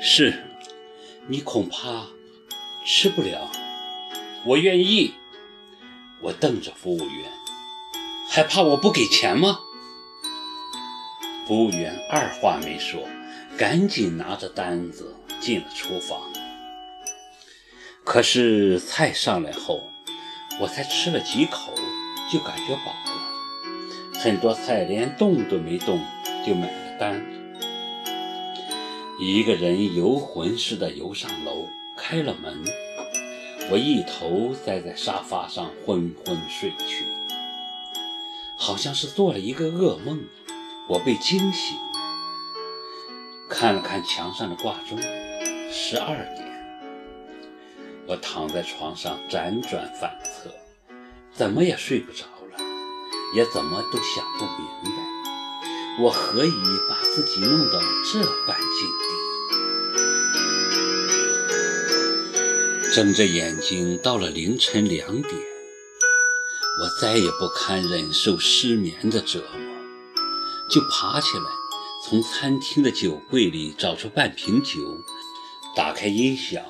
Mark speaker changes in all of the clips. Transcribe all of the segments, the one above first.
Speaker 1: 是，你恐怕吃不了。我愿意。我瞪着服务员，还怕我不给钱吗？服务员二话没说，赶紧拿着单子进了厨房。可是菜上来后，我才吃了几口，就感觉饱了。很多菜连动都没动就买了单。一个人游魂似的游上楼，开了门。我一头栽在沙发上，昏昏睡去，好像是做了一个噩梦。我被惊醒，看了看墙上的挂钟，十二点。我躺在床上辗转反侧，怎么也睡不着了，也怎么都想不明白，我何以把自己弄到这般境地？睁着眼睛，到了凌晨两点，我再也不堪忍受失眠的折磨，就爬起来，从餐厅的酒柜里找出半瓶酒，打开音响，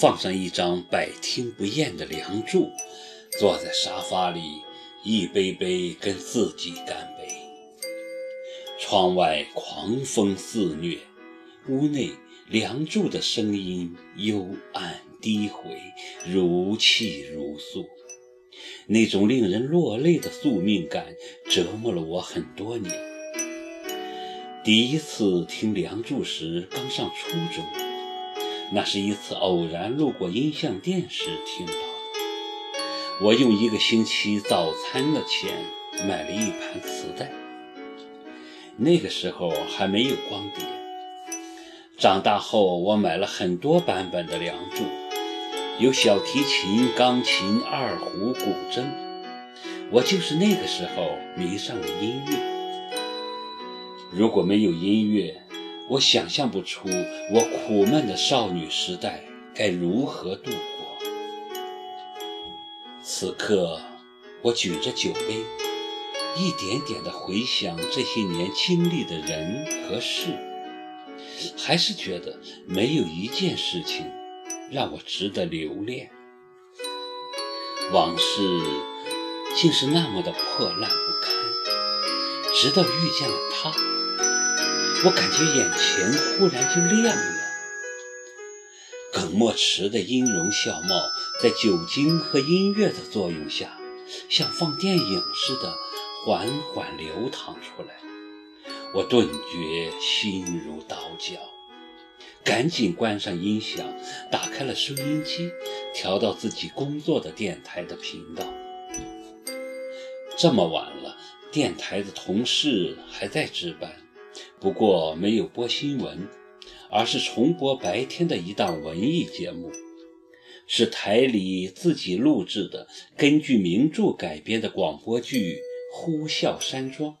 Speaker 1: 放上一张百听不厌的《梁祝》，坐在沙发里，一杯杯跟自己干杯。窗外狂风肆虐，屋内《梁祝》的声音幽暗。低回如泣如诉，那种令人落泪的宿命感折磨了我很多年。第一次听《梁祝》时刚上初中，那是一次偶然路过音像店时听到的。我用一个星期早餐的钱买了一盘磁带，那个时候还没有光碟。长大后，我买了很多版本的《梁祝》。有小提琴、钢琴、二胡、古筝，我就是那个时候迷上了音乐。如果没有音乐，我想象不出我苦闷的少女时代该如何度过。此刻，我举着酒杯，一点点地回想这些年经历的人和事，还是觉得没有一件事情。让我值得留恋，往事竟是那么的破烂不堪。直到遇见了他，我感觉眼前忽然就亮了。耿墨池的音容笑貌，在酒精和音乐的作用下，像放电影似的缓缓流淌出来。我顿觉心如刀绞。赶紧关上音响，打开了收音机，调到自己工作的电台的频道。这么晚了，电台的同事还在值班，不过没有播新闻，而是重播白天的一档文艺节目，是台里自己录制的，根据名著改编的广播剧《呼啸山庄》。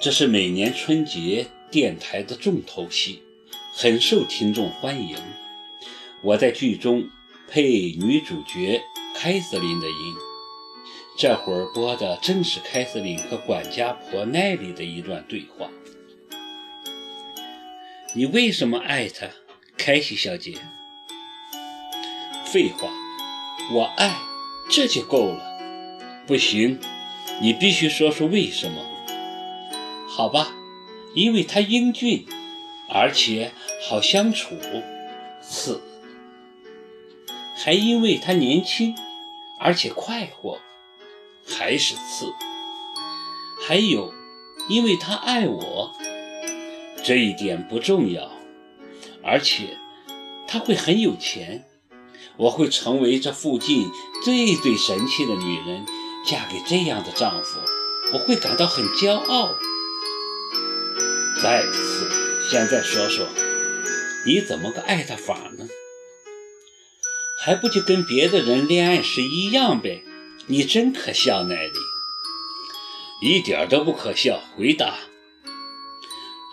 Speaker 1: 这是每年春节电台的重头戏。很受听众欢迎。我在剧中配女主角凯瑟琳的音，这会儿播的正是凯瑟琳和管家婆奈里的一段对话。你为什么爱他，凯西小姐？废话，我爱，这就够了。不行，你必须说说为什么。好吧，因为他英俊。而且好相处，次，还因为他年轻，而且快活，还是次，还有，因为他爱我，这一点不重要，而且他会很有钱，我会成为这附近最最神气的女人，嫁给这样的丈夫，我会感到很骄傲。再次。现在说说，你怎么个爱他法呢？还不就跟别的人恋爱时一样呗？你真可笑，奈里，一点都不可笑。回答：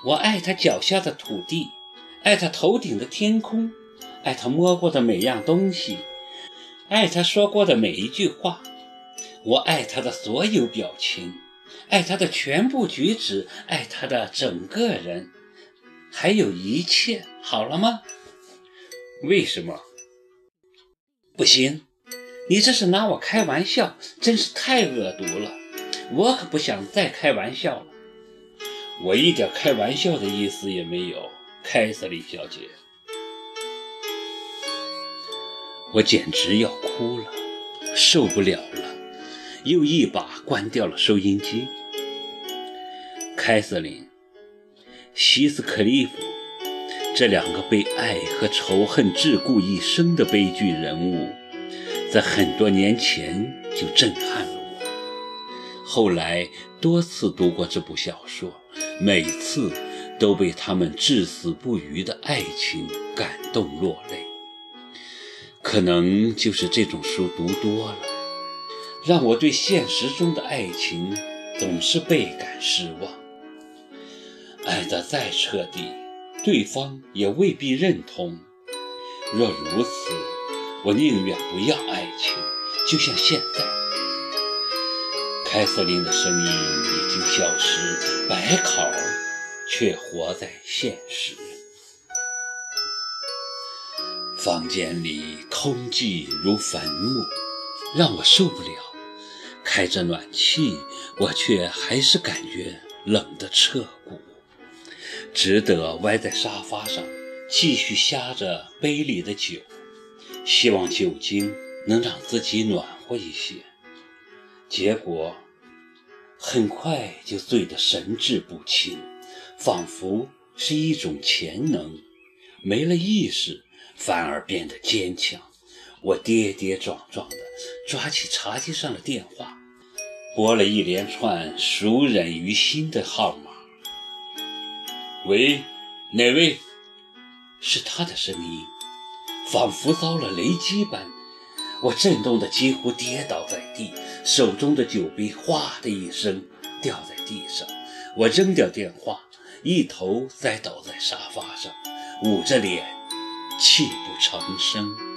Speaker 1: 我爱他脚下的土地，爱他头顶的天空，爱他摸过的每样东西，爱他说过的每一句话。我爱他的所有表情，爱他的全部举止，爱他的整个人，还有一切，好了吗？为什么？不行，你这是拿我开玩笑，真是太恶毒了。我可不想再开玩笑了。我一点开玩笑的意思也没有，凯瑟琳小姐。我简直要哭了，受不了了，又一把关掉了收音机。凯瑟琳、希斯克利夫这两个被爱和仇恨桎梏一生的悲剧人物，在很多年前就震撼了我。后来多次读过这部小说，每次都被他们至死不渝的爱情感动落泪。可能就是这种书读多了，让我对现实中的爱情总是倍感失望。爱得再彻底，对方也未必认同。若如此，我宁愿不要爱情。就像现在，凯瑟琳的声音已经消失，白考却活在现实。房间里空寂如坟墓，让我受不了。开着暖气，我却还是感觉冷得彻骨，只得歪在沙发上，继续呷着杯里的酒，希望酒精能让自己暖和一些。结果很快就醉得神志不清，仿佛是一种潜能，没了意识。反而变得坚强。我跌跌撞撞地抓起茶几上的电话，拨了一连串熟稔于心的号码。喂，哪位？是他的声音，仿佛遭了雷击般，我震动得几乎跌倒在地，手中的酒杯哗的一声掉在地上。我扔掉电话，一头栽倒在沙发上，捂着脸。泣不成声。